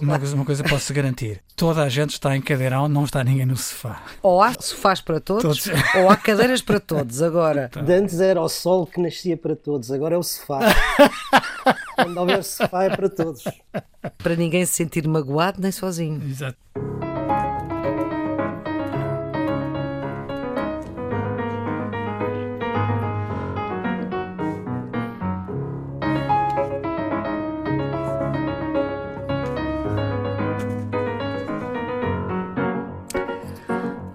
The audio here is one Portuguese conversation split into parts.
Uma, coisa- uma coisa posso garantir: toda a gente está em cadeirão, não está ninguém no sofá. Ou há sofás para todos, Todos. ou há cadeiras para todos. Agora, De antes era o sol que nascia para todos, agora é o sofá. Quando houver sofá é para todos. para ninguém se sentir magoado nem sozinho. Exato.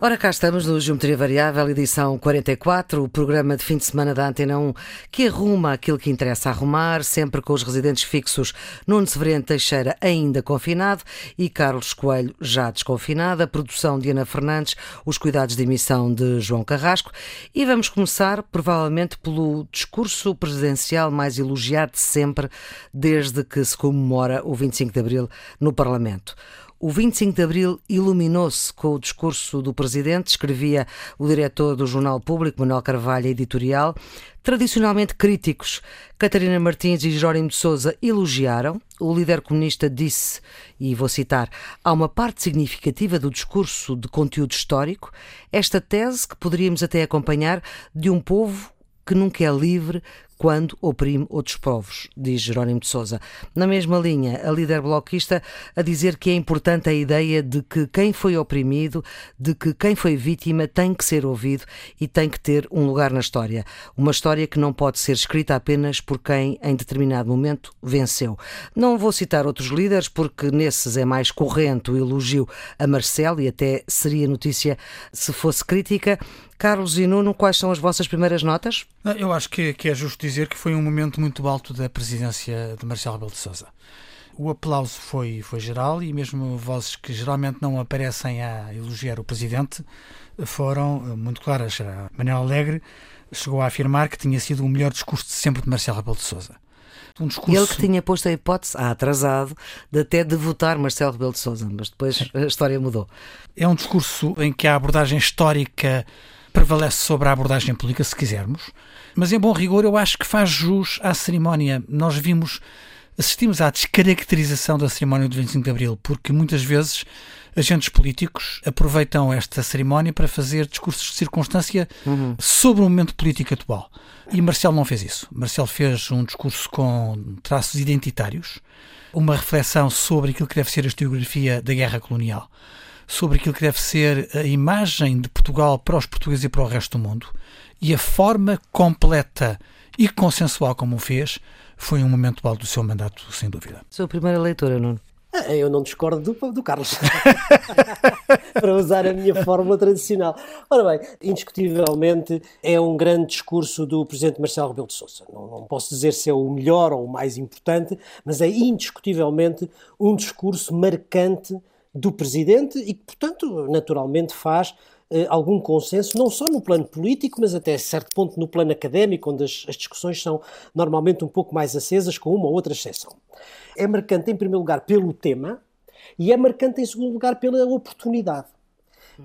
Ora, cá estamos no Geometria Variável, edição 44, o programa de fim de semana da Antena 1 que arruma aquilo que interessa arrumar, sempre com os residentes fixos Nuno Severino Teixeira ainda confinado e Carlos Coelho já desconfinado, a produção de Ana Fernandes, os cuidados de emissão de João Carrasco e vamos começar provavelmente pelo discurso presidencial mais elogiado de sempre desde que se comemora o 25 de Abril no Parlamento. O 25 de Abril iluminou-se com o discurso do Presidente, escrevia o diretor do Jornal Público, Manuel Carvalho, editorial. Tradicionalmente críticos, Catarina Martins e Jerónimo de Sousa elogiaram. O líder comunista disse, e vou citar, há uma parte significativa do discurso de conteúdo histórico, esta tese que poderíamos até acompanhar de um povo que nunca é livre quando oprime outros povos, diz Jerónimo de Sousa. Na mesma linha, a líder bloquista a dizer que é importante a ideia de que quem foi oprimido, de que quem foi vítima tem que ser ouvido e tem que ter um lugar na história. Uma história que não pode ser escrita apenas por quem, em determinado momento, venceu. Não vou citar outros líderes, porque nesses é mais corrente o elogio a Marcelo e até seria notícia se fosse crítica. Carlos e Nuno, quais são as vossas primeiras notas? Não, Eu acho que, que é justo dizer que foi um momento muito alto da presidência de Marcelo Rebelo de Sousa. O aplauso foi, foi geral e mesmo vozes que geralmente não aparecem a elogiar o presidente foram eh, muito claras. Manuel Alegre chegou a afirmar que tinha sido o melhor discurso de sempre de Marcelo Rebelo de Sousa. Um discurso... Ele que tinha posto a hipótese, ah, atrasado, de até de votar Marcelo Rebelo de Sousa, mas depois a história mudou. É um discurso em que a abordagem histórica prevalece sobre a abordagem política, se quisermos, mas em bom rigor eu acho que faz jus à cerimónia. Nós vimos, assistimos à descaracterização da cerimónia do 25 de Abril, porque muitas vezes agentes políticos aproveitam esta cerimónia para fazer discursos de circunstância sobre o momento político atual. E Marcelo não fez isso. Marcelo fez um discurso com traços identitários, uma reflexão sobre aquilo que deve ser a historiografia da guerra colonial sobre aquilo que deve ser a imagem de Portugal para os portugueses e para o resto do mundo e a forma completa e consensual como o fez foi um momento alto do seu mandato, sem dúvida. Sua primeira leitura, Nuno. Ah, Eu não discordo do, do Carlos. Para usar a minha fórmula tradicional. Ora bem, indiscutivelmente é um grande discurso do Presidente Marcelo Rebelo de Sousa. Não, não posso dizer se é o melhor ou o mais importante, mas é indiscutivelmente um discurso marcante do Presidente e que, portanto, naturalmente faz eh, algum consenso, não só no plano político, mas até certo ponto no plano académico, onde as, as discussões são normalmente um pouco mais acesas, com uma ou outra exceção. É marcante, em primeiro lugar, pelo tema e é marcante, em segundo lugar, pela oportunidade.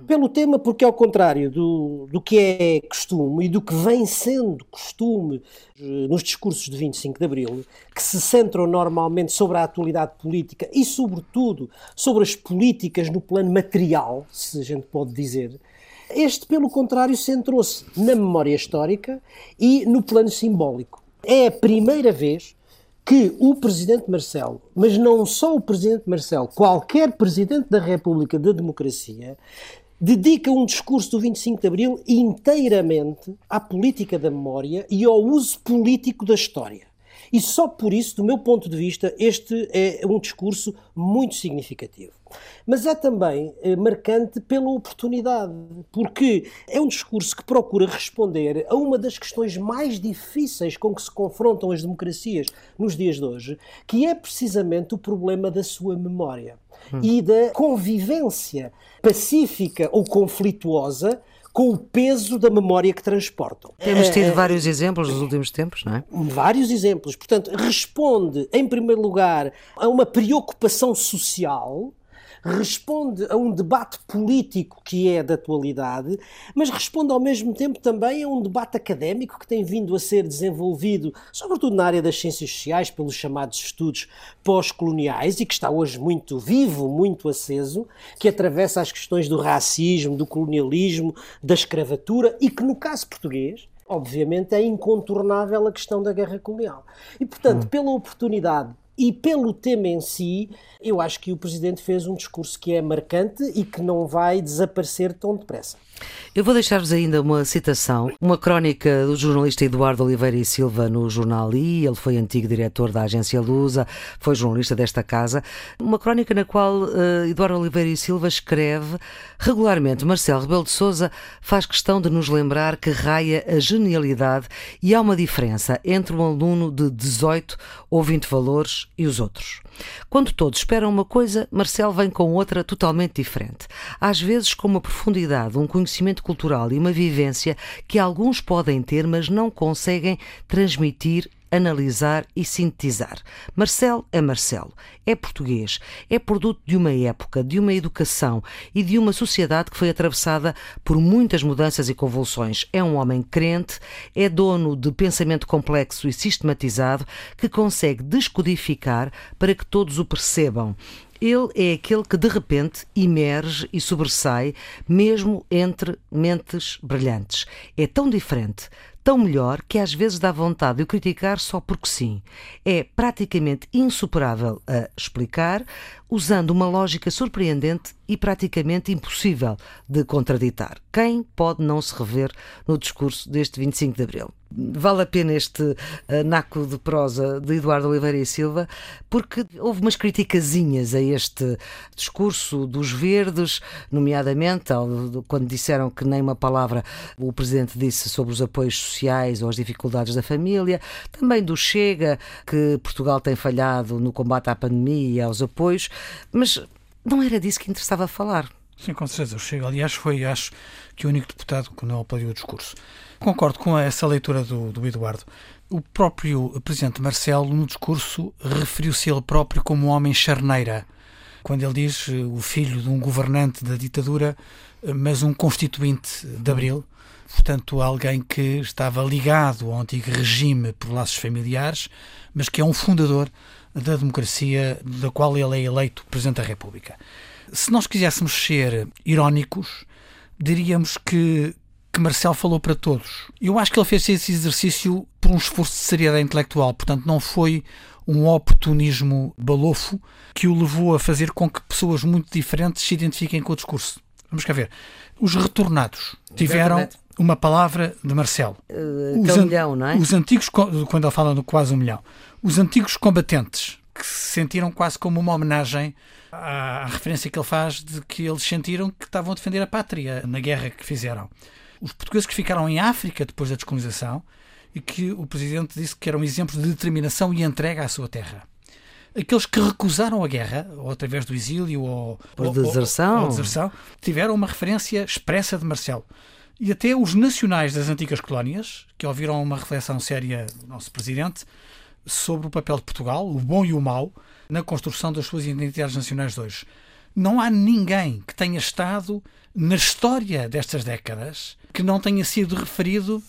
Pelo tema, porque ao contrário do, do que é costume e do que vem sendo costume eh, nos discursos de 25 de Abril, que se centram normalmente sobre a atualidade política e, sobretudo, sobre as políticas no plano material, se a gente pode dizer, este, pelo contrário, centrou-se na memória histórica e no plano simbólico. É a primeira vez que o Presidente Marcelo, mas não só o Presidente Marcelo, qualquer Presidente da República da Democracia, dedica um discurso do 25 de Abril inteiramente à política da memória e ao uso político da história. E só por isso, do meu ponto de vista, este é um discurso muito significativo. Mas é também eh, marcante pela oportunidade, porque é um discurso que procura responder a uma das questões mais difíceis com que se confrontam as democracias nos dias de hoje, que é precisamente o problema da sua memória e da convivência pacífica ou conflituosa com o peso da memória que transportam. Temos tido Eh, vários exemplos nos últimos tempos, não é? vários exemplos. Portanto, responde, em primeiro lugar, a uma preocupação social, responde a um debate político que é da atualidade, mas responde ao mesmo tempo também a um debate académico que tem vindo a ser desenvolvido, sobretudo na área das ciências sociais, pelos chamados estudos pós-coloniais e que está hoje muito vivo, muito aceso, que atravessa as questões do racismo, do colonialismo, da escravatura e que, no caso português, obviamente é incontornável a questão da guerra colonial. E, portanto, hum. pela oportunidade e pelo tema em si, eu acho que o Presidente fez um discurso que é marcante e que não vai desaparecer tão depressa. Eu vou deixar-vos ainda uma citação, uma crónica do jornalista Eduardo Oliveira e Silva no jornal I. Ele foi antigo diretor da agência Lusa, foi jornalista desta casa. Uma crónica na qual uh, Eduardo Oliveira e Silva escreve regularmente: Marcelo Rebelo de Souza faz questão de nos lembrar que raia a genialidade e há uma diferença entre um aluno de 18 ou 20 valores e os outros. Quando todos esperam uma coisa, Marcelo vem com outra totalmente diferente. Às vezes com uma profundidade, um conhecimento cultural e uma vivência que alguns podem ter, mas não conseguem transmitir analisar e sintetizar. Marcelo é Marcelo, é português, é produto de uma época, de uma educação e de uma sociedade que foi atravessada por muitas mudanças e convulsões. É um homem crente, é dono de pensamento complexo e sistematizado que consegue descodificar para que todos o percebam. Ele é aquele que de repente emerge e sobressai, mesmo entre mentes brilhantes. É tão diferente, tão melhor que às vezes dá vontade de o criticar só porque sim. É praticamente insuperável a explicar, usando uma lógica surpreendente e praticamente impossível de contraditar. Quem pode não se rever no discurso deste 25 de Abril? Vale a pena este uh, naco de prosa de Eduardo Oliveira e Silva, porque houve umas criticazinhas a este discurso dos verdes, nomeadamente quando disseram que nem uma palavra o Presidente disse sobre os apoios sociais ou as dificuldades da família, também do Chega, que Portugal tem falhado no combate à pandemia e aos apoios, mas não era disso que interessava falar. Sim, com certeza. O Chega, aliás, foi, acho, que o único deputado que não aplaudiu o discurso. Concordo com essa leitura do, do Eduardo. O próprio presidente Marcelo, no discurso, referiu-se ele próprio como um homem charneira, quando ele diz eh, o filho de um governante da ditadura, eh, mas um constituinte de Abril, portanto, alguém que estava ligado ao antigo regime por laços familiares, mas que é um fundador da democracia da qual ele é eleito Presidente da República. Se nós quiséssemos ser irónicos, diríamos que, que Marcel falou para todos. Eu acho que ele fez esse exercício por um esforço de seriedade intelectual, portanto, não foi um oportunismo balofo que o levou a fazer com que pessoas muito diferentes se identifiquem com o discurso. Vamos cá ver. Os retornados tiveram uma palavra de Marcelo. Uh, os, an milhão, não é? os antigos, quando ele fala no quase um milhão, os antigos combatentes que se sentiram quase como uma homenagem à, à referência que ele faz de que eles sentiram que estavam a defender a pátria na guerra que fizeram. Os portugueses que ficaram em África depois da descolonização e que o presidente disse que eram exemplos de determinação e entrega à sua terra. Aqueles que recusaram a guerra, ou através do exílio ou, ou, deserção. Ou, ou deserção, tiveram uma referência expressa de Marcelo. E até os nacionais das antigas colónias, que ouviram uma reflexão séria do nosso presidente, sobre o papel de Portugal, o bom e o mau, na construção das suas identidades nacionais de hoje. Não há ninguém que tenha estado na história destas décadas que não tenha sido referido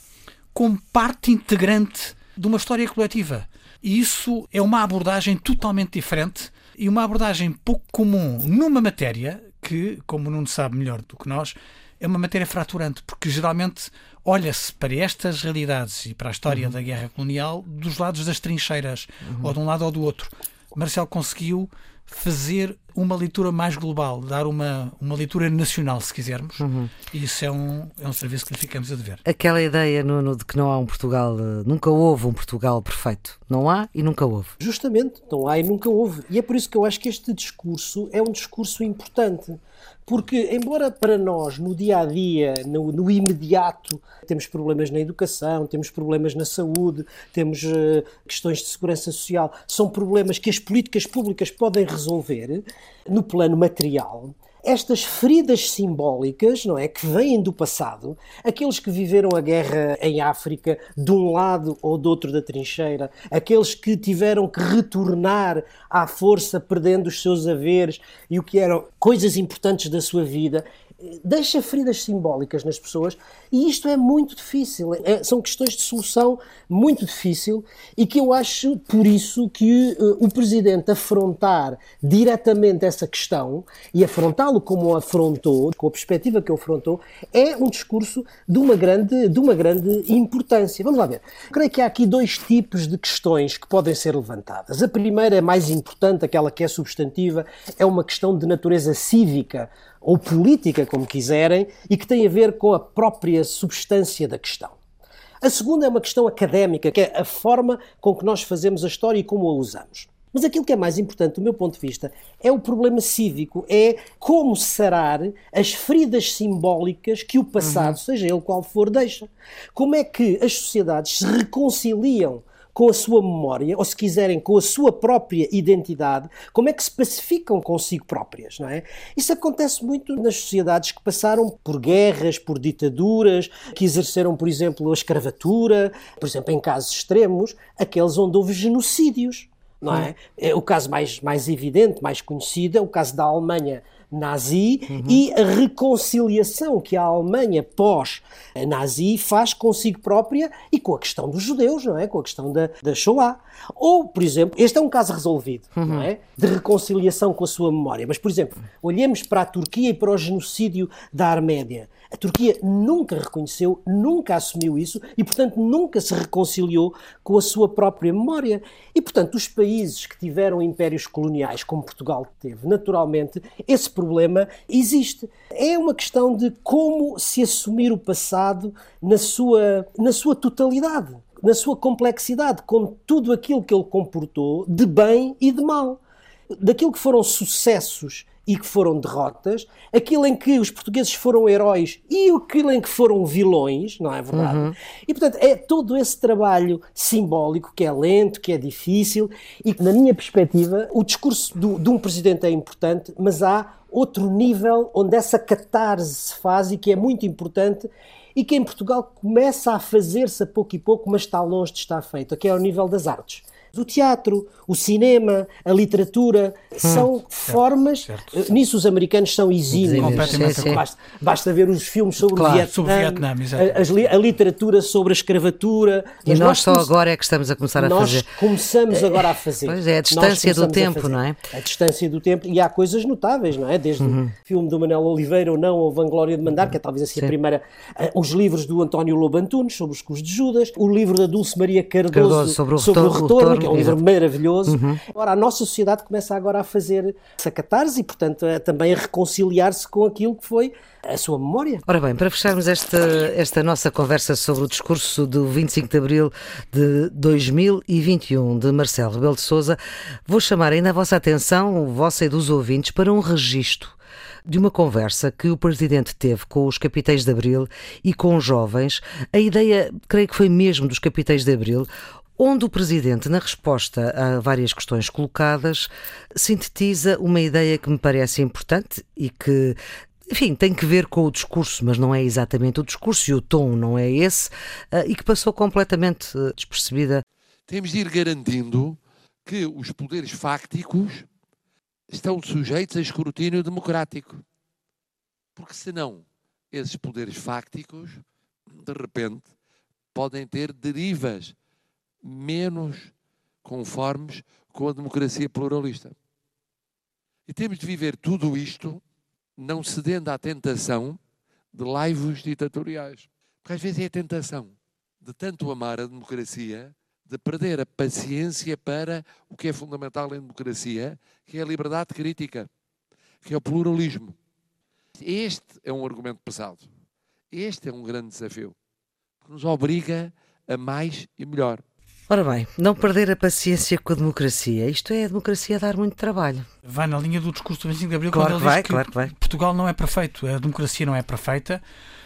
como parte integrante de uma história coletiva. E isso é uma abordagem totalmente diferente e uma abordagem pouco comum numa matéria que, como não sabe melhor do que nós, é uma matéria fraturante, porque geralmente olha-se para estas realidades e para a história uhum. da guerra colonial dos lados das trincheiras, uhum. ou de um lado ou do outro. Marcel conseguiu fazer uma leitura mais global, dar uma, uma leitura nacional, se quisermos. Uhum. E isso é um, é um serviço que lhe ficamos a dever. Aquela ideia, Nuno, de que não há um Portugal, eh, nunca houve um Portugal perfeito. Não há e nunca houve. Justamente, não há e nunca houve. E é por isso que eu acho que este discurso é um discurso importante. Porque, embora para nós, no dia a dia, no, no, imediato, temos problemas na educação, temos problemas na saúde, temos uh, questões de segurança social, são problemas que as políticas públicas podem resolver no plano material. estas feridas simbólicas, não é, que vêm do passado, aqueles que viveram a guerra em África de um lado ou do outro da trincheira, aqueles que tiveram que retornar à força perdendo os seus haveres e o que eram coisas importantes da sua vida, deixa feridas simbólicas nas pessoas e isto é muito difícil. É, são questões de solução muito difícil e que eu acho por isso que uh, o Presidente afrontar diretamente essa questão e afrontá-lo como afrontou, com a perspectiva que afrontou, é um discurso de uma grande, de uma grande importância. Vamos lá ver. Creio que há aqui dois tipos de questões que podem ser levantadas. A primeira é mais importante, aquela que é substantiva, é uma questão de natureza cívica ou política, como quiserem, e que tem a ver com a própria substância da questão. A segunda é uma questão académica, que é a forma com que nós fazemos a história e como a usamos. Mas aquilo que é mais importante, do meu ponto de vista, é o problema cívico, é como sarar as feridas simbólicas que o passado, uhum. seja ele qual for, deixa. Como é que as sociedades se reconciliam com a sua memória, ou se quiserem, com a sua própria identidade, como é que se pacificam consigo próprias, não é? Isso acontece muito nas sociedades que passaram por guerras, por ditaduras, que exerceram, por exemplo, a escravatura, por exemplo, em casos extremos, aqueles onde houve genocídios. Não é? é? O caso mais, mais evidente, mais conhecido, é o caso da Alemanha nazi uhum. e a reconciliação que a Alemanha pós-nazi faz consigo própria e com a questão dos judeus, não é? Com a questão da, da Shoah. Ou, por exemplo, este é um caso resolvido, uhum. não é? De reconciliação com a sua memória. Mas, por exemplo, olhemos para a Turquia e para o genocídio da Arménia. A Turquia nunca reconheceu, nunca assumiu isso e, portanto, nunca se reconciliou com a sua própria memória. E, portanto, os países que tiveram impérios coloniais, como Portugal teve, naturalmente, esse problema existe. É uma questão de como se assumir o passado na sua, na sua totalidade, na sua complexidade, com tudo aquilo que ele comportou de bem e de mal. Daquilo que foram sucessos e que foram derrotas, aquilo em que os portugueses foram heróis e aquilo em que foram vilões, não é verdade? Uhum. E portanto é todo esse trabalho simbólico que é lento, que é difícil e que, na minha perspectiva, o discurso do, de um presidente é importante, mas há outro nível onde essa catarse se faz e que é muito importante e que em Portugal começa a fazer-se a pouco e pouco, mas está longe de estar feito, que é ao nível das artes o teatro, o cinema, a literatura, hum, são certo, formas. Certo. Eh, nisso os americanos são exímios. Basta, basta, ver os filmes sobre claro, o Vietnã, sobre Vietnã a, a, literatura sobre a escravatura. E nós, nós só agora é que estamos a começar a fazer. Nós começamos agora a fazer. Pois é, a distância do tempo, não é? A distância do tempo. E há coisas notáveis, não é? Desde uhum. o filme do Manuel Oliveira ou não, ou Vanglória de Mandar, que é talvez assim Sim. a primeira. Uh, os livros do António Lobo Antunes sobre os Cus de Judas, o livro da Dulce Maria Cardoso, Cardoso sobre o sobre retorno, o retorno que é um livro maravilhoso. Uhum. Agora, a nossa sociedade começa agora a fazer essa catarse e, portanto, a, também a reconciliar-se com aquilo que foi a sua memória. Ora bem, para fecharmos esta, esta nossa conversa sobre o discurso do 25 de Abril de 2021 de Marcelo Rebelo de Sousa, vou chamar ainda a vossa atenção, vossa e dos ouvintes, para um registro de uma conversa que o Presidente teve com os capitães de Abril e com os jovens. A ideia, creio que foi mesmo dos capitães de Abril, onde o Presidente, na resposta a várias questões colocadas, sintetiza uma ideia que me parece importante e que enfim, tem que ver com o discurso, mas não é exatamente o discurso e o tom não é esse, eh, e que passou completamente eh, despercebida. Temos de ir garantindo que os poderes fácticos estão sujeitos a escrutínio democrático. Porque senão, esses poderes fácticos, de repente, podem ter derivas menos conformes com a democracia pluralista. E temos de viver tudo isto não cedendo à tentação de laivos ditatoriais. Porque às vezes é a tentação de tanto amar a democracia, de perder a paciência para o que é fundamental em democracia, que é a liberdade crítica, que é o pluralismo. Este é um argumento pesado. Este é um grande desafio, que nos obriga a mais e melhor. Ora bem, não perder a paciência com a democracia. Isto é a democracia dar muito trabalho. Vai na linha do discurso do 25 de Abril claro quando ele vai, diz que, claro que vai. Portugal não é perfeito, a democracia não é perfeita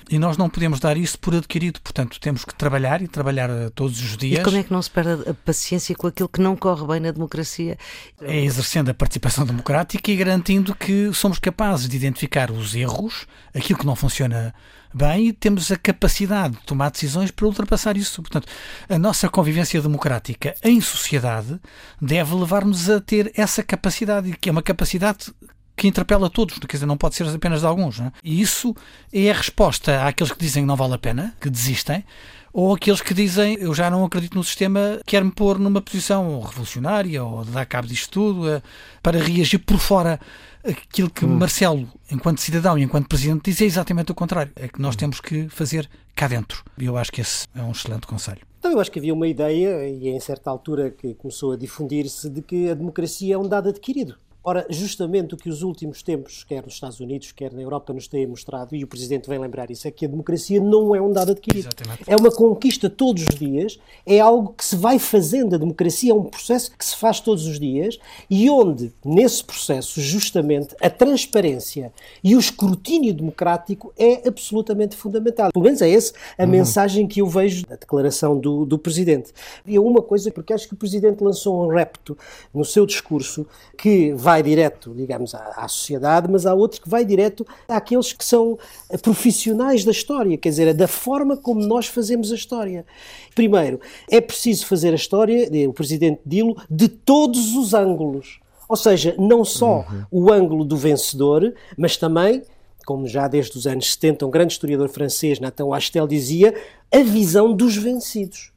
e nós não podemos dar isso por adquirido. Portanto, temos que trabalhar e trabalhar eh, todos os dias. E como é que não se perde a paciência com aquilo que não corre bem na democracia? É exercendo a participação democrática e garantindo que somos capazes de identificar os erros, aquilo que não funciona bem e temos a capacidade de tomar decisões para ultrapassar isso. Portanto, a nossa convivência democrática em sociedade deve levar-nos a ter essa capacidade, que é uma capacidade que interpela todos, quer dizer, não pode ser apenas de alguns. É? E isso é a resposta àqueles que dizem que não vale a pena, que desistem, ou aqueles que dizem eu já não acredito no sistema, quero-me pôr numa posição revolucionária ou dar cabo disto tudo, eh, para reagir por fora. Aquilo que hum. Marcelo, enquanto cidadão e enquanto presidente, diz é exatamente o contrário. É que nós hum. temos que fazer cá dentro. E eu acho que esse é um excelente conselho. Então, eu acho que havia uma ideia, e em certa altura que começou a difundir-se, de que a democracia é um dado adquirido. Ora, justamente o que os últimos tempos, quer nos Estados Unidos, quer na Europa, nos têm mostrado, e o Presidente vem lembrar isso, é que a democracia não é um dado adquirido. Exatamente. É uma conquista todos os dias, é algo que se vai fazendo. A democracia é um processo que se faz todos os dias e onde, nesse processo, justamente, a transparência e o escrutínio democrático é absolutamente fundamental. Pelo menos é essa a uhum. mensagem que eu vejo da declaração do, do Presidente. E uma coisa, porque acho que o Presidente lançou um repto no seu discurso que vai vai direto, digamos, à, à, sociedade, mas há outros que vai direto àqueles que são profissionais da história, quer dizer, da forma como nós fazemos a história. Primeiro, é preciso fazer a história, o Presidente Dilo, de todos os ângulos. Ou seja, não só uhum. o ângulo do vencedor, mas também como já desde os anos 70 um grande historiador francês, Nathan Astel, dizia, a visão dos vencidos.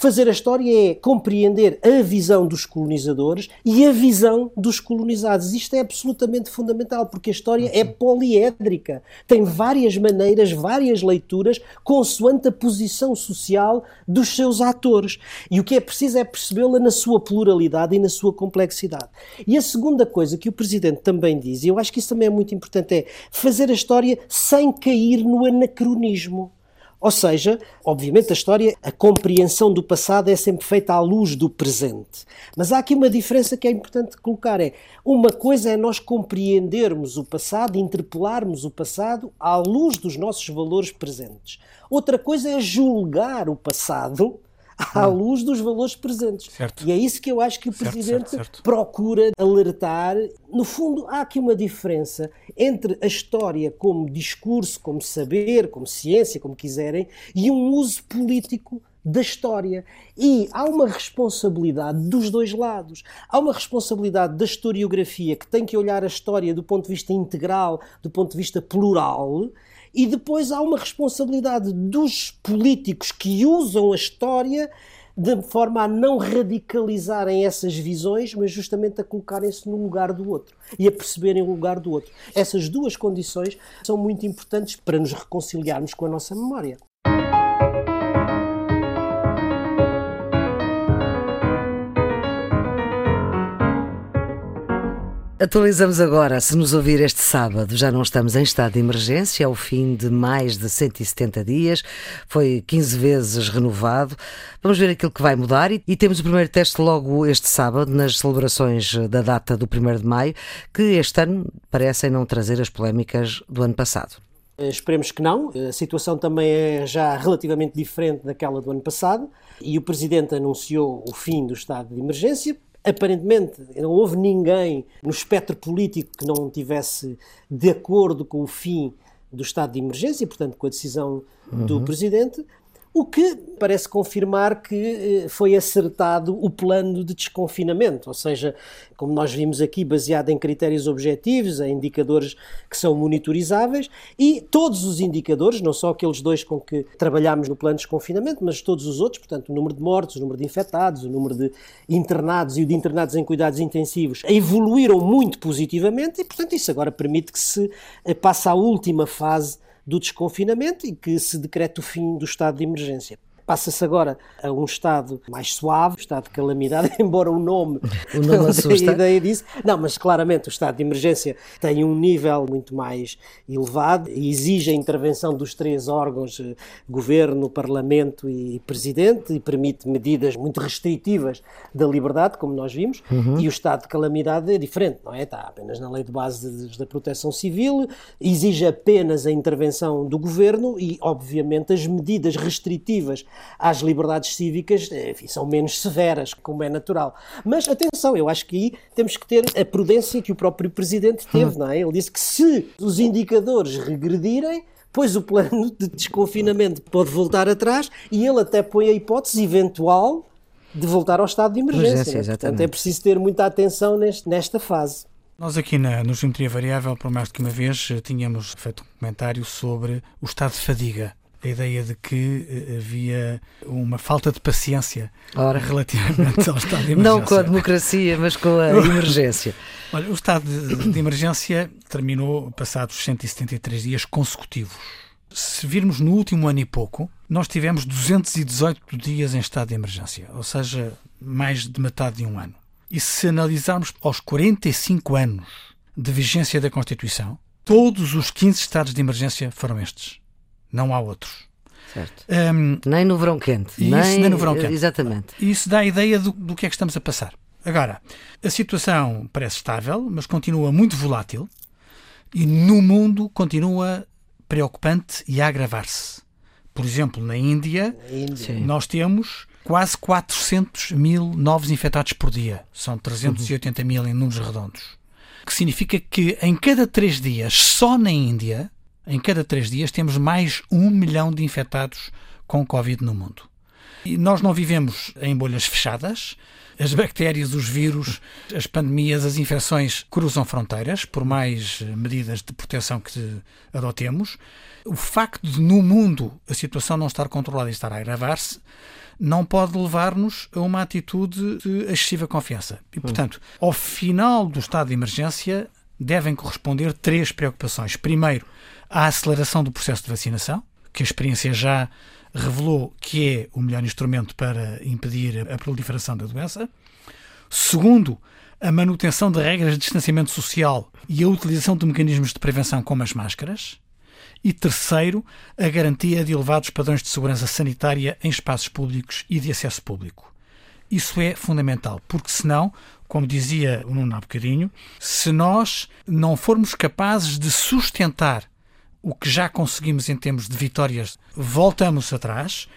Fazer a história é compreender a visão dos colonizadores e a visão dos colonizados. Isto é absolutamente fundamental, porque a história é poliédrica. Tem várias maneiras, várias leituras, consoante a posição social dos seus atores. E o que é preciso é percebê-la na sua pluralidade e na sua complexidade. E a segunda coisa que o Presidente também diz, e eu acho que isso também é muito importante, é fazer a história sem cair no anacronismo. Ou seja, obviamente a história, a compreensão do passado é sempre feita à luz do presente. Mas há aqui uma diferença que é importante colocar: é uma coisa é nós compreendermos o passado, interpelarmos o passado à luz dos nossos valores presentes. Outra coisa é julgar o passado à hum. luz dos valores presentes. Certo. E é isso que eu acho que o certo, Presidente certo, procura alertar. No fundo, há aqui uma diferença entre a história como discurso, como saber, como ciência, como quiserem, e um uso político da história. E há uma responsabilidade dos dois lados. Há uma responsabilidade da historiografia que tem que olhar a história do ponto de vista integral, do ponto de vista plural, e depois há uma responsabilidade dos políticos que usam a história de forma a não radicalizarem essas visões, mas justamente a colocarem-se no lugar do outro e a perceberem o lugar do outro. Essas duas condições são muito importantes para nos reconciliarmos com a nossa memória. Atualizamos agora, se nos ouvir este sábado, já não estamos em estado de emergência, é o fim de mais de 170 dias, foi 15 vezes renovado. Vamos ver aquilo que vai mudar e, e temos o primeiro teste logo este sábado, nas celebrações da data do 1 de maio, que este ano parecem não trazer as polémicas do ano passado. Esperemos que não. A situação também é já relativamente diferente daquela do ano passado e o Presidente anunciou o fim do estado de emergência Aparentemente, não houve ninguém no espectro político que não tivesse de acordo com o fim do estado de emergência, portanto, com a decisão uhum. do presidente. O que parece confirmar que eh, foi acertado o plano de desconfinamento, ou seja, como nós vimos aqui, baseado em critérios objetivos, em indicadores que são monitorizáveis, e todos os indicadores, não só aqueles dois com que trabalhámos no plano de desconfinamento, mas todos os outros, portanto, o número de mortos, o número de infectados, o número de internados e o de internados em cuidados intensivos, evoluíram muito positivamente e, portanto, isso agora permite que se eh, passe à última fase do desconfinamento e que se decrete o fim do estado de emergência. Passa-se agora a um estado mais suave, estado de calamidade, embora o nome, o nome não assusta. a ideia disso. Não, mas claramente o estado de emergência tem um nível muito mais elevado e exige a intervenção dos três órgãos, eh, governo, parlamento e presidente, e permite medidas muito restritivas da liberdade, como nós vimos, uhum. e o estado de calamidade é diferente, não é? Está apenas na lei de base da proteção civil, exige apenas a intervenção do governo e, obviamente, as medidas restritivas às liberdades cívicas enfim, são menos severas, como é natural. Mas atenção, eu acho que aí temos que ter a prudência que o próprio presidente teve, não é? Ele disse que se os indicadores regredirem, pois o plano de desconfinamento pode voltar atrás e ele até põe a hipótese eventual de voltar ao estado de emergência. emergência né? Portanto, é preciso ter muita atenção neste, nesta fase. Nós aqui na, no Geometria Variável, por mais do que uma vez, eh, tínhamos feito um comentário sobre o estado de fadiga. A ideia de que eh, havia uma falta de paciência Ora. relativamente ao estado de emergência. Não com a democracia, mas com a emergência. Olha, o estado de, de emergência terminou passados 173 dias consecutivos. Se virmos no último ano e pouco, nós tivemos 218 dias em estado de emergência, ou seja, mais de metade de um ano. E se analisarmos aos 45 anos de vigência da Constituição, todos os 15 estados de emergência foram estes. Não há outros. Certo. Um, nem no verão quente. Isso, nem, nem no verão quente. Exatamente. Isso dá a ideia do, do que é que estamos a passar. Agora, a situação parece estável, mas continua muito volátil e no mundo continua preocupante e a agravar-se. Por exemplo, na Índia, Índia. nós temos quase 400 mil novos infectados por dia. São 380 mil em números redondos. O que significa que em cada três dias, só na Índia, em cada três dias, temos mais um milhão de infectados com Covid no mundo. E nós não vivemos em bolhas fechadas. As bactérias, os vírus, as pandemias, as infecções cruzam fronteiras, por mais medidas de proteção que adotemos. O facto de, no mundo, a situação não estar controlada e estar a agravar-se, não pode levar-nos a uma atitude de excessiva confiança. E, portanto, ao final do estado de emergência, devem corresponder três preocupações. Primeiro, a aceleração do processo de vacinação, que a experiência já revelou que é o melhor instrumento para impedir a proliferação da doença. Segundo, a manutenção de regras de distanciamento social e a utilização de mecanismos de prevenção como as máscaras. E terceiro, a garantia de elevados padrões de segurança sanitária em espaços públicos e de acesso público. Isso é fundamental, porque senão, como dizia o Nuno há bocadinho, se nós não formos capazes de sustentar o que já conseguimos em termos de vitórias, voltamos atrás.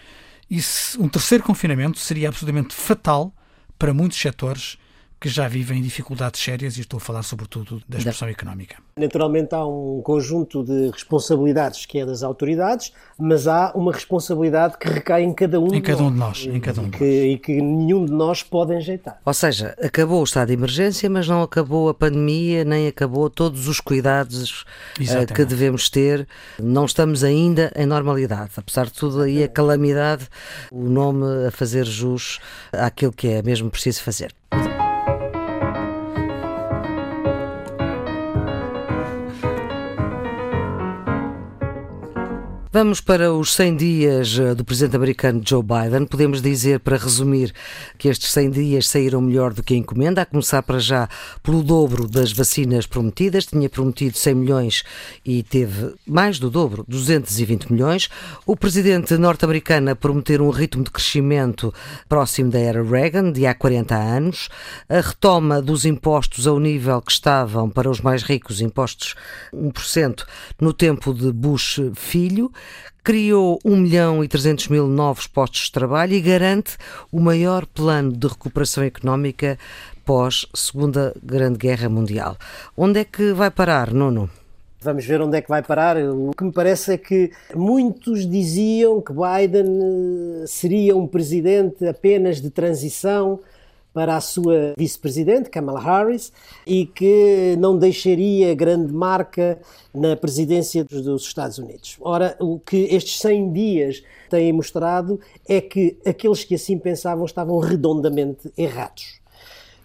E um terceiro confinamento seria absolutamente fatal para muitos setores que já vivem dificuldades sérias e estou a falar sobretudo da expressão económica. Naturalmente há um conjunto de responsabilidades que é das autoridades, mas há uma responsabilidade que recai em cada um em de cada nós. um de nós, em cada um de que, nós. E que nenhum de nós pode enjeitar. Ou seja, acabou o estado de emergência, mas não acabou a pandemia, nem acabou todos os cuidados uh, que devemos ter. Não estamos ainda em normalidade. Apesar de tudo, aí a calamidade, o nome a fazer jus àquilo que é mesmo preciso fazer. Vamos para os 100 dias eh, do presidente americano Joe Biden. Podemos dizer, para resumir, que estes 100 dias saíram melhor do que a encomenda, a começar para já pelo dobro das vacinas prometidas. Tinha prometido 100 milhões e teve mais do dobro, 220 milhões. O presidente norte-americano a prometer um ritmo de crescimento próximo da era Reagan, de há 40 anos. A retoma dos impostos ao nível que estavam para os mais ricos, impostos 1% no tempo de Bush filho criou 1 milhão e 300 mil novos postos de trabalho e garante o maior plano de recuperação económica pós Segunda Grande Guerra Mundial. Onde é que vai parar, Nuno? Vamos ver onde é que vai parar. O que me parece é que muitos diziam que Biden seria um presidente apenas de transição para a sua vice-presidente, Kamala Harris, e que não deixaria grande marca na presidência dos Estados Unidos. Ora, o que estes 100 dias têm mostrado é que aqueles que assim pensavam estavam redondamente errados.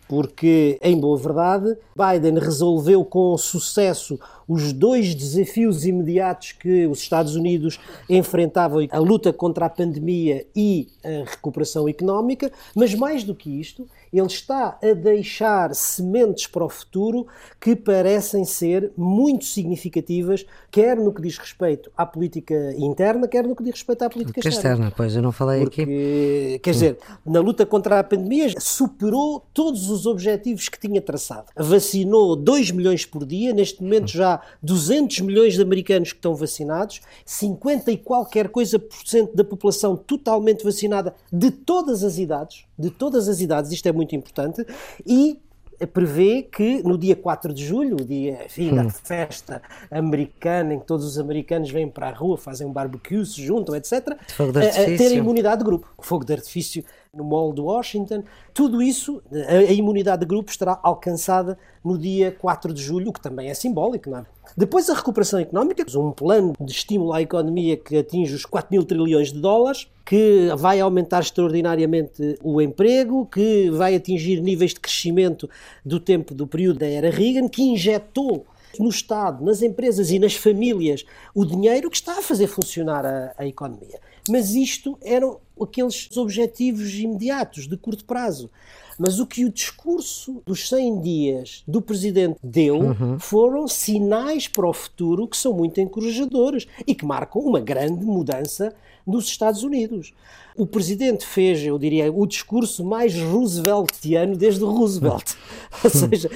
porque, em boa verdade, Biden resolveu com sucesso os dois desafios imediatos que os Estados Unidos enfrentavam: a luta contra a pandemia e a recuperação económica, mas mais do que isto, ele está a deixar sementes para o futuro que parecem ser muito significativas, quer no que diz respeito à política interna, quer no que diz respeito à política externa. externa. Pois eu não falei Porque, aqui. Quer dizer, na luta contra a pandemia superou todos os objetivos que tinha traçado. Vacinou 2 milhões por dia, neste momento já 200 milhões de americanos que estão vacinados, 50 e qualquer coisa por cento da população totalmente vacinada de todas as idades, de todas as idades, isto é muito importante, e prevê que no dia 4 de julho, o dia, enfim, da festa americana, em que todos os americanos vêm para a rua, fazem um barbecue, se juntam, etc., Fogo de a, a artifício. ter a imunidade de grupo. Fogo de artifício no Mall de Washington. Tudo isso, a, imunidade de grupo estará alcançada no dia 4 de julho, o que também é simbólico, não é? Depois a recuperação económica, um plano de estímulo à economia que atinge os 4 mil trilhões de dólares, que vai aumentar extraordinariamente o emprego, que vai atingir níveis de crescimento do tempo do período da era Reagan, que injetou no Estado, nas empresas e nas famílias o dinheiro que está a fazer funcionar a, a economia. Mas isto eram aqueles objetivos imediatos, de curto prazo. Mas o que o discurso dos 100 dias do presidente deu foram sinais para o futuro que são muito encorajadores e que marcam uma grande mudança nos Estados Unidos. O presidente fez, eu diria, o discurso mais Rooseveltiano desde Roosevelt. Ou seja,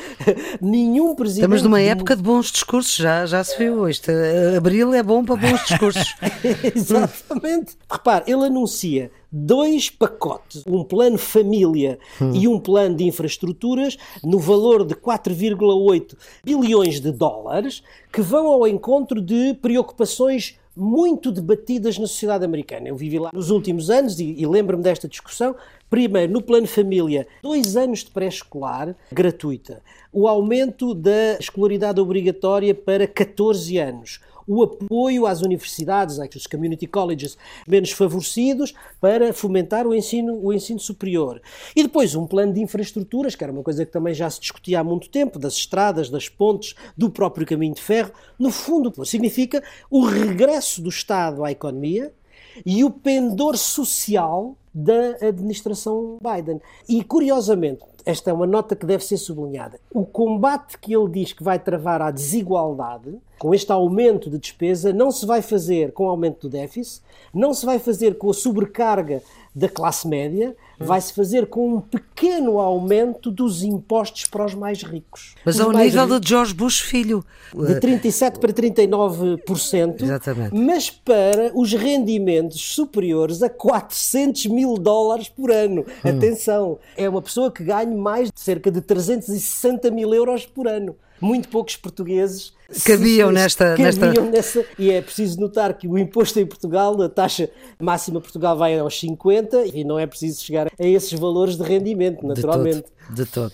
nenhum presidente. Estamos numa época de bons discursos, já, já se viu. Isto, abril é bom para bons discursos. Exatamente. Repare, ele anuncia dois pacotes, um plano família e um plano de infraestruturas, no valor de 4,8 bilhões de dólares, que vão ao encontro de preocupações muito debatidas na sociedade americana. Eu vivi lá nos últimos anos e, e lembro-me desta discussão. Primeiro, no plano família, dois anos de pré-escolar gratuita, o aumento da escolaridade obrigatória para 14 anos, o apoio às universidades, às community colleges menos favorecidos, para fomentar o ensino, o ensino superior. E depois um plano de infraestruturas, que era uma coisa que também já se discutia há muito tempo, das estradas, das pontes, do próprio caminho de ferro. No fundo, significa o regresso do Estado à economia e o pendor social da administração Biden. E, curiosamente, esta é uma nota que deve ser sublinhada. O combate que ele diz que vai travar à desigualdade, com este aumento de despesa, não se vai fazer com o aumento do déficit, não se vai fazer com a sobrecarga da classe média, vai-se fazer com um pequeno aumento dos impostos para os mais ricos. Mas Os ao nível ricos- de George Bush filho. de 37% para 39%, Exatamente. mas para os rendimentos superiores a 400 mil dólares por ano. Hum. Atenção, é uma pessoa que ganha mais de cerca de 360 mil euros por ano. Muito poucos portugueses Cabiam se- nesta- cabiam nesta- nessa- E é preciso notar que o imposto em Portugal, a taxa máxima em Portugal vai aos 50 e não é preciso chegar a esses valores de rendimento, naturalmente. De todo, de todo.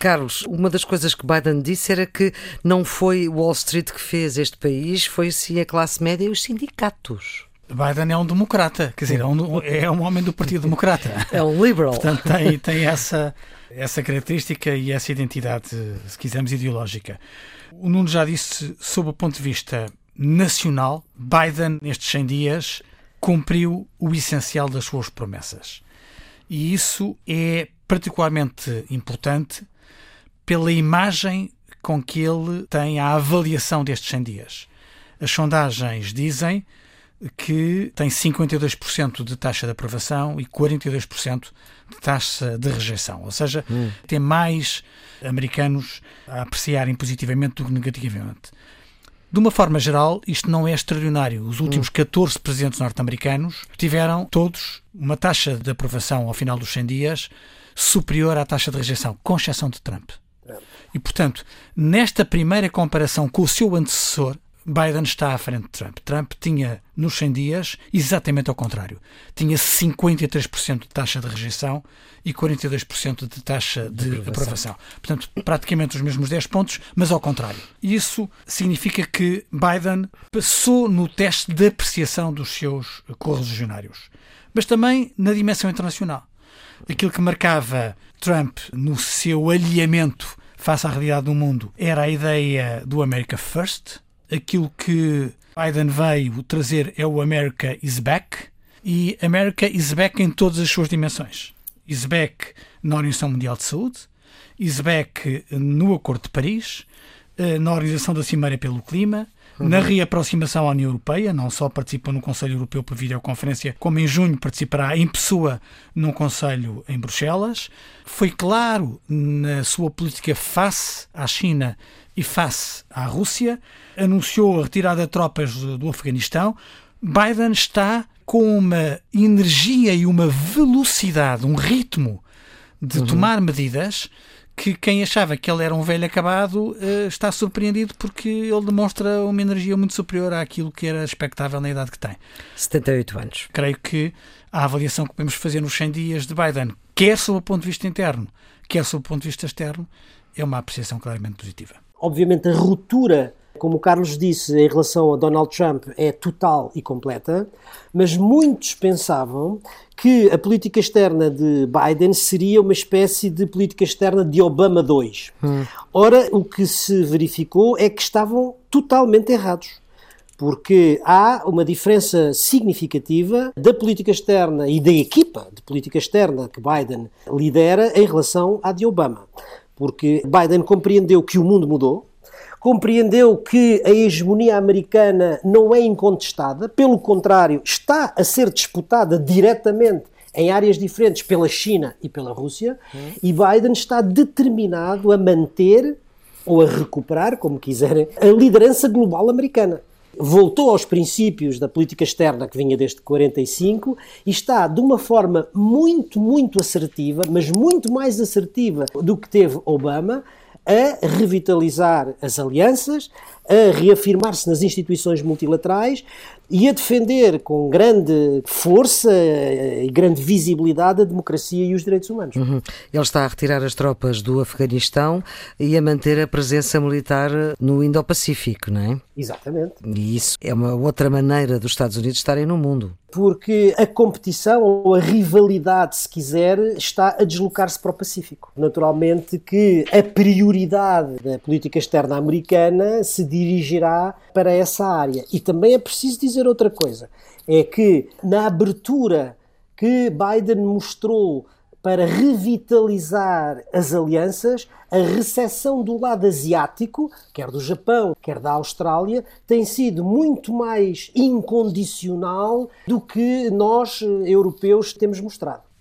Carlos, uma das coisas que Biden disse era que não foi Wall Street que fez este país, foi sim a classe média e os sindicatos. Biden é um democrata, quer dizer, é um, é um homem do Partido Democrata. É um liberal. Portanto, tem, tem essa, essa característica e essa identidade, se quisermos, ideológica. O Nuno já disse, sob o ponto de vista nacional, Biden, nestes 100 dias, cumpriu o essencial das suas promessas. E isso é particularmente importante pela imagem com que ele tem a avaliação destes 100 dias. As sondagens dizem que tem 52% de taxa de aprovação e 42% de taxa de rejeição. Ou seja, tem mais americanos a apreciarem positivamente do que negativamente. De uma forma geral, isto não é extraordinário. Os últimos 14 presidentes norte-americanos tiveram todos uma taxa de aprovação ao final dos 100 dias superior à taxa de rejeição, com exceção de Trump. E, portanto, nesta primeira comparação com o seu antecessor, Biden está à frente de Trump. Trump tinha, nos 100 dias, exatamente ao contrário. Tinha 53% de taxa de rejeição e 42% de taxa de aprovação. Portanto, praticamente os mesmos 10 pontos, mas ao contrário. Isso significa que Biden passou no teste de apreciação dos seus correligionários. Mas também na dimensão internacional. aquilo que marcava Trump no seu alinhamento face à realidade do mundo era a ideia do America First. Aquilo que Biden veio trazer é o America is back e America is back em todas as suas dimensões. Is back na Organização Mundial de Saúde, is back no Acordo de Paris, eh, na Organização da Cimeira pelo Clima, Uhum. Na reaproximação à União Europeia, não só participou no Conselho Europeu por videoconferência, como em junho participará em pessoa num Conselho em Bruxelas. Foi claro na sua política face à China e face à Rússia. Anunciou a retirada de tropas do Afeganistão. Biden está com uma energia e uma velocidade, um ritmo de uhum. tomar medidas que quem achava que ele era um velho acabado uh, está surpreendido porque ele demonstra uma energia muito superior àquilo que era expectável na idade que tem. 78 anos. Creio que a avaliação que podemos fazer nos 100 dias de Biden, quer sob o ponto de vista interno, quer sob o ponto de vista externo, é uma apreciação claramente positiva. Obviamente, a ruptura como o Carlos disse, em relação a Donald Trump é total e completa, mas muitos pensavam que a política externa de Biden seria uma espécie de política externa de Obama 2. Hum. Ora, o que se verificou é que estavam totalmente errados. Porque há uma diferença significativa da política externa e da equipa de política externa que Biden lidera em relação à de Obama. Porque Biden compreendeu que o mundo mudou, compreendeu que a hegemonia americana não é incontestada, pelo contrário, está a ser disputada diretamente em áreas diferentes pela China e pela Rússia, hum. e Biden está determinado a manter ou a recuperar, como quiserem, a liderança global americana. Voltou aos princípios da política externa que vinha desde 45 e está de uma forma muito, muito assertiva, mas muito mais assertiva do que teve Obama, a revitalizar as alianças, a reafirmar-se nas instituições multilaterais e a defender com grande força e grande visibilidade a democracia e os direitos humanos. Uhum. Ele está a retirar as tropas do Afeganistão e a manter a presença militar no Indo-Pacífico, não é? Exatamente. E isso é uma outra maneira dos Estados Unidos estarem no mundo. Porque a competição ou a rivalidade, se quiser, está a deslocar-se para o Pacífico. Naturalmente que a prioridade da política externa americana se dirigirá para essa área. E também é preciso dizer outra coisa: é que na abertura que Biden mostrou para revitalizar as alianças, a recessão do lado asiático, quer do Japão, quer da Austrália, tem sido muito mais incondicional do que nós, europeus, temos mostrado.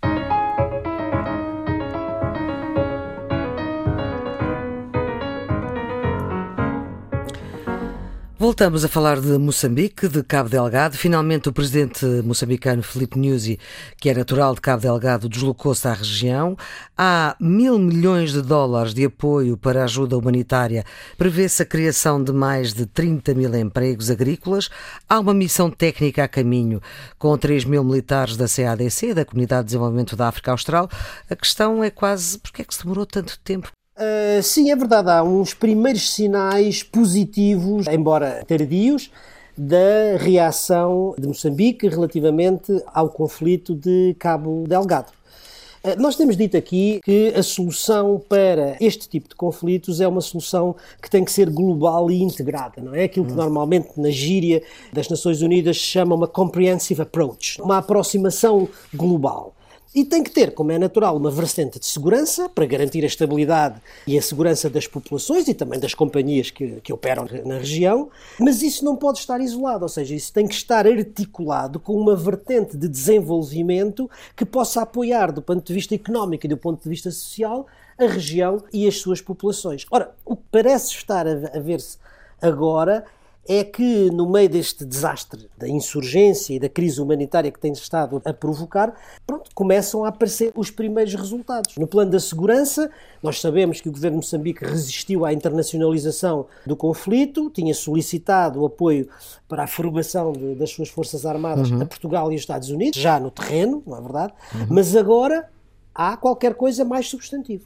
Voltamos a falar de Moçambique, de Cabo Delgado. Finalmente, o presidente moçambicano Filipe Nyusi, que é natural de Cabo Delgado, deslocou-se à região. Há mil milhões de dólares de apoio para ajuda humanitária. Prevê-se a criação de mais de 30 mil empregos agrícolas. Há uma missão técnica a caminho com 3 mil militares da CADC, da Comunidade de Desenvolvimento da África Austral. A questão é quase por que é que se demorou tanto tempo Uh, sim, é verdade, há uns primeiros sinais positivos, embora tardios, da reação de Moçambique relativamente ao conflito de Cabo Delgado. Uh, nós temos dito aqui que a solução para este tipo de conflitos é uma solução que tem que ser global e integrada, não é? Aquilo que hum. normalmente na gíria das Nações Unidas se chama uma comprehensive approach, uma aproximação global. E tem que ter, como é natural, uma vertente de segurança para garantir a estabilidade e a segurança das populações e também das companhias que, que operam na região, mas isso não pode estar isolado, ou seja, isso tem que estar articulado com uma vertente de desenvolvimento que possa apoiar, do ponto de vista económico e do ponto de vista social, a região e as suas populações. Ora, o que parece estar a, ver-se agora é que, no meio deste desastre da insurgência e da crise humanitária que tem estado a provocar, pronto, começam a aparecer os primeiros resultados. No plano da segurança, nós sabemos que o governo de Moçambique resistiu à internacionalização do conflito, tinha solicitado o apoio para a formação de, das suas Forças Armadas uhum. a Portugal e os Estados Unidos, já no terreno, não é verdade? Uhum. Mas agora há qualquer coisa mais substantivo,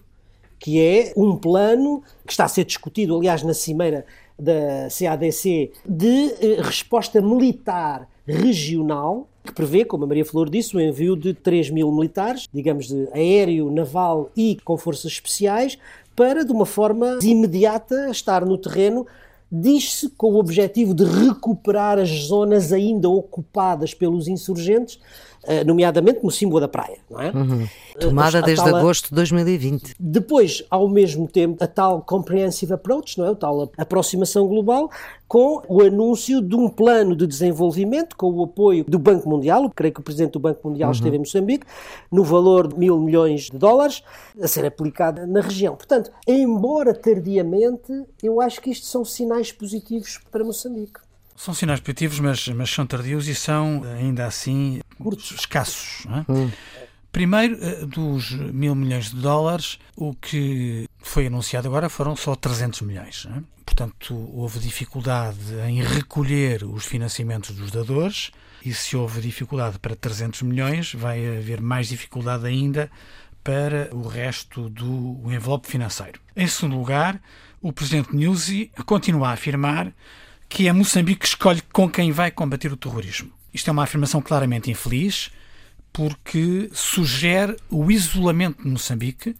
que é um plano que está a ser discutido, aliás, na Cimeira da CADC de eh, resposta militar regional que prevê, como a Maria Flor disse, o envio de 3 mil militares, digamos de aéreo, naval e com forças especiais, para, de uma forma imediata, estar no terreno. Diz-se com o objetivo de recuperar as zonas ainda ocupadas pelos insurgentes, nomeadamente no símbolo da praia, não é? Uhum. Tomada desde tal, agosto de 2020. Depois, ao mesmo tempo, a tal comprehensive approach, não é? A tal aproximação global, com o anúncio de um plano de desenvolvimento com o apoio do Banco Mundial, creio que o Presidente do Banco Mundial uhum. esteve em Moçambique, no valor de mil milhões de dólares, a ser aplicado na região. Portanto, embora tardiamente, eu acho que isto são sinais positivos para Moçambique. São sinais positivos, mas, mas são tardios e são, ainda assim, Curtos. escassos. É? Hum. Primeiro, eh, dos mil milhões de dólares, o que foi anunciado agora foram só 300 milhões. É? Portanto, houve dificuldade em recolher os financiamentos dos dadores, e se houve dificuldade para 300 milhões, vai haver mais dificuldade ainda para o resto do envelope financeiro. Em segundo lugar, o presidente Nyusi continua a afirmar que é Moçambique que escolhe com quem vai combater o terrorismo. Isto é uma afirmação claramente infeliz, porque sugere o isolamento de Moçambique.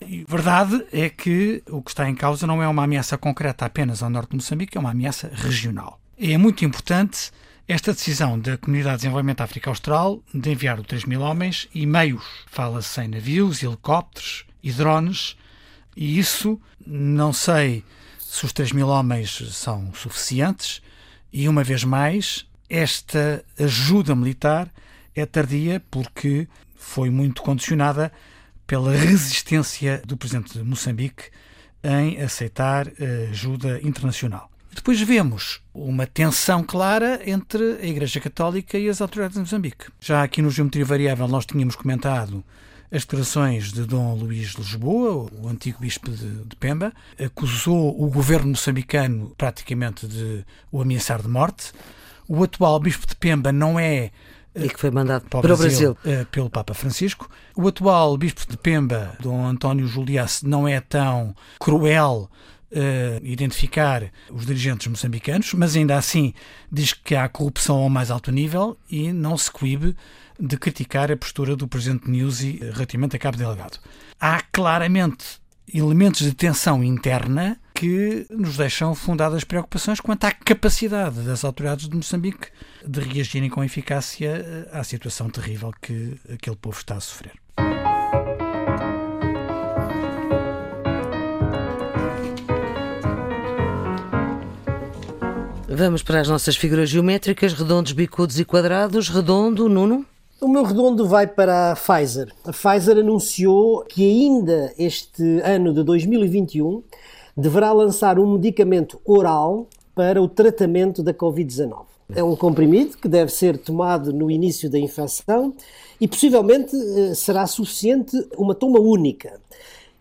E verdade é que o que está em causa não é uma ameaça concreta apenas ao norte de Moçambique, é uma ameaça regional. É muito importante esta decisão da Comunidade de Desenvolvimento da África Austral de enviar os 3 mil homens e meios, fala-se em navios, helicópteros e drones, e isso não sei se os 3 mil homens são suficientes, e uma vez mais, esta ajuda militar é tardia porque foi muito condicionada pela resistência do presidente de Moçambique em aceitar ajuda internacional. Depois vemos uma tensão clara entre a Igreja Católica e as autoridades de Moçambique. Já aqui no Geometria Variável nós tínhamos comentado as declarações de Dom Luís de Lisboa, o antigo bispo de, de, Pemba, acusou o governo moçambicano praticamente de o ameaçar de morte. O atual bispo de Pemba não é e que foi mandado para o Brasil, Brasil. Eh, pelo Papa Francisco. O atual bispo de Pemba, Dom António Juliás, não é tão cruel uh, identificar os dirigentes moçambicanos, mas ainda assim diz que há corrupção ao mais alto nível e não se coíbe de criticar a postura do presidente Newsy relativamente a Cabo Delgado. Há claramente elementos de tensão interna que nos deixam fundadas preocupações quanto à capacidade das autoridades de Moçambique de reagirem com eficácia eh, à situação terrível que aquele povo está a sofrer. Vamos para as nossas figuras geométricas, redondos, bicudos e quadrados. Redondo, Nuno? O meu redondo vai para a Pfizer. A Pfizer anunciou que ainda este ano de 2021 deverá lançar um medicamento oral para o tratamento da Covid-19. É um comprimido que deve ser tomado no início da infecção e possivelmente eh, será suficiente uma toma única.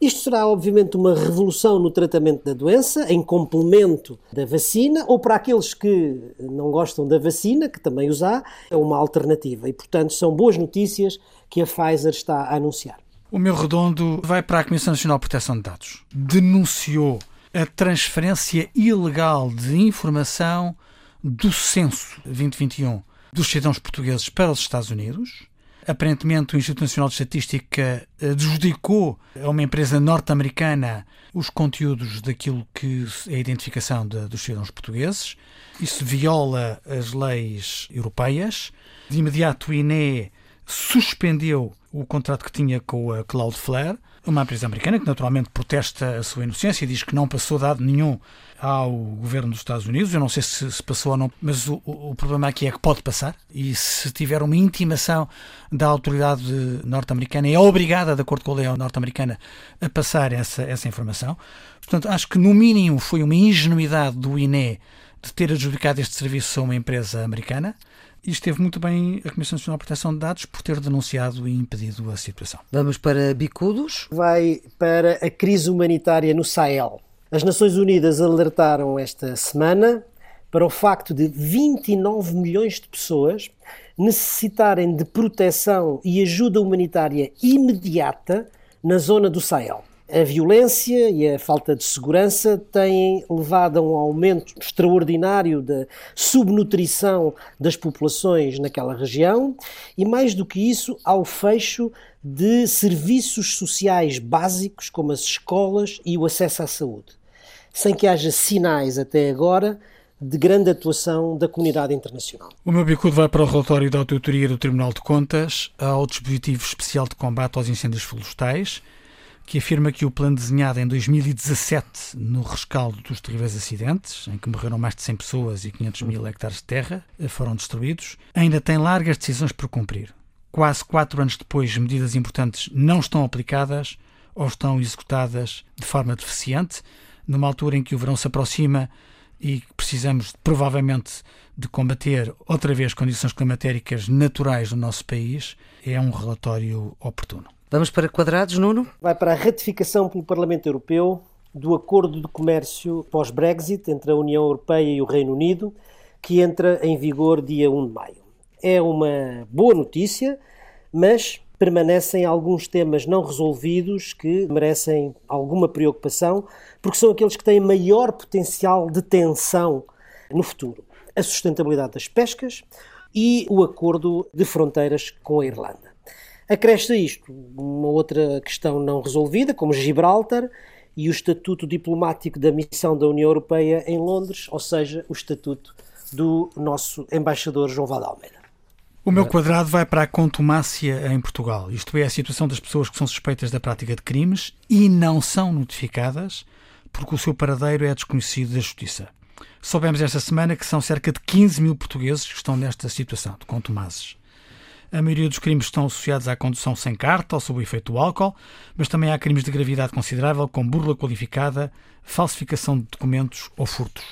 Isto será, obviamente, uma revolução no tratamento da doença, em complemento da vacina, ou para aqueles que não gostam da vacina, que também os há, é uma alternativa. E, portanto, são boas notícias que a Pfizer está a anunciar. O meu redondo vai para a Comissão Nacional de Proteção de Dados. Denunciou a transferência ilegal de informação do censo 2021 dos cidadãos portugueses para os Estados Unidos Aparentemente, o Instituto Nacional de Estatística adjudicou a uma empresa norte-americana os conteúdos daquilo que é a identificação de, dos cidadãos portugueses. Isso viola as leis europeias. De imediato, o INE suspendeu o contrato que tinha com a Cloudflare, uma empresa americana que naturalmente protesta a sua inocência e diz que não passou dado nenhum ao governo dos Estados Unidos. Eu não sei se, se passou ou não, mas o, o, problema aqui é que pode passar. E se tiver uma intimação da autoridade norte-americana, é obrigada, de acordo com a lei norte-americana, a passar essa, essa informação. Portanto, acho que no mínimo foi uma ingenuidade do INE de ter adjudicado este serviço a uma empresa americana. E esteve muito bem a Comissão Nacional de Proteção de Dados por ter denunciado e impedido a situação. Vamos para bicudos? Vai para a crise humanitária no Sahel. As Nações Unidas alertaram esta semana para o facto de 29 milhões de pessoas necessitarem de proteção e ajuda humanitária imediata na zona do Sahel. A violência e a falta de segurança têm levado a um aumento extraordinário da subnutrição das populações naquela região e, mais do que isso, ao fecho de serviços sociais básicos como as escolas e o acesso à saúde, sem que haja sinais até agora de grande atuação da comunidade internacional. O meu bicudo vai para o relatório da auditoria do Tribunal de Contas ao dispositivo especial de combate aos incêndios florestais, que afirma que o plano desenhado em 2017 no rescaldo dos terríveis acidentes, em que morreram mais de 100 pessoas e 500 mil hectares de terra foram destruídos, ainda tem largas decisões por cumprir. Quase quatro anos depois, medidas importantes não estão aplicadas ou estão executadas de forma deficiente, numa altura em que o verão se aproxima e precisamos provavelmente de combater outra vez condições climatéricas naturais do nosso país, é um relatório oportuno. Vamos para quadrados, Nuno? Vai para a ratificação pelo Parlamento Europeu do acordo de comércio pós-Brexit entre a União Europeia e o Reino Unido, que entra em vigor dia 1 de maio. É uma boa notícia, mas permanecem alguns temas não resolvidos que merecem alguma preocupação, porque são aqueles que têm maior potencial de tensão no futuro. A sustentabilidade das pescas e o acordo de fronteiras com a Irlanda. Acresce a isto uma outra questão não resolvida, como Gibraltar e o estatuto diplomático da missão da União Europeia em Londres, ou seja, o estatuto do nosso embaixador João Vada Almeida. O meu quadrado vai para a contumácia em Portugal, isto é, a situação das pessoas que são suspeitas da prática de crimes e não são notificadas porque o seu paradeiro é desconhecido da Justiça. Soubemos esta semana que são cerca de 15 mil portugueses que estão nesta situação de contumazes. A maioria dos crimes estão associados à condução sem carta ou sob o efeito do álcool, mas também há crimes de gravidade considerável, como burla qualificada, falsificação de documentos ou furtos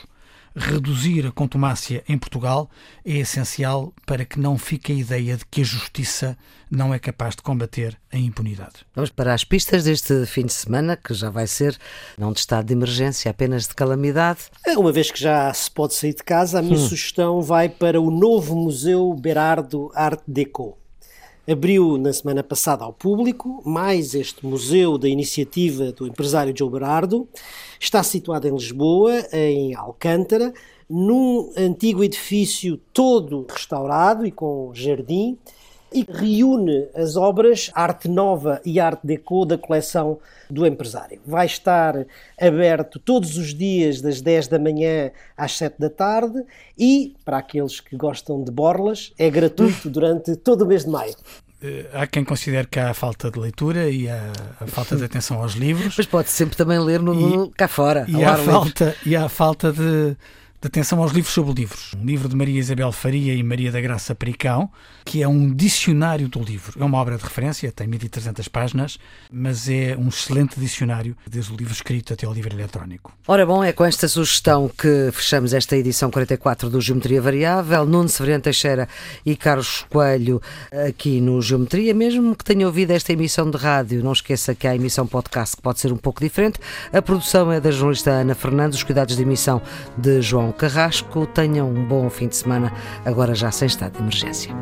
reduzir a contumácia em Portugal é essencial para que não fique a ideia de que a justiça não é capaz de combater a impunidade. Vamos para as pistas deste fim de semana, que já vai ser não de estado de emergência, apenas de calamidade. É, uma vez que já se pode sair de casa, a minha hum. sugestão vai para o novo Museu Berardo Art Deco abriu na semana passada ao público mais este museu da iniciativa do empresário Joe Berardo. Está situado em Lisboa, em Alcântara, num antigo edifício todo restaurado e com jardim e reúne as obras Arte Nova e Arte Deco da coleção do empresário. Vai estar aberto todos os dias das 10 da manhã às 7 da tarde e, para aqueles que gostam de borlas, é gratuito durante todo o mês de maio eh, há quem considere que há a falta de leitura e há a falta de atenção aos livros. Mas pode sempre também ler no, e, cá fora. E há, falta, e há falta de de atenção aos livros sobre livros. Um livro de Maria Isabel Faria e Maria da Graça Pericão, que é um dicionário do livro. É uma obra de referência, tem 1300 páginas, mas é um excelente dicionário, desde o livro escrito até o livro eletrónico. Ora bom, é com esta sugestão que fechamos esta edição 44 do Geometria Variável. Nuno Severiano Teixeira e Carlos Coelho aqui no Geometria. Mesmo que tenha ouvido esta emissão de rádio, não esqueça que há a emissão podcast que pode ser um pouco diferente. A produção é da jornalista Ana Fernandes, os cuidados de emissão de João Carrasco. Tenham um bom fim de semana, agora já sem estado de emergência.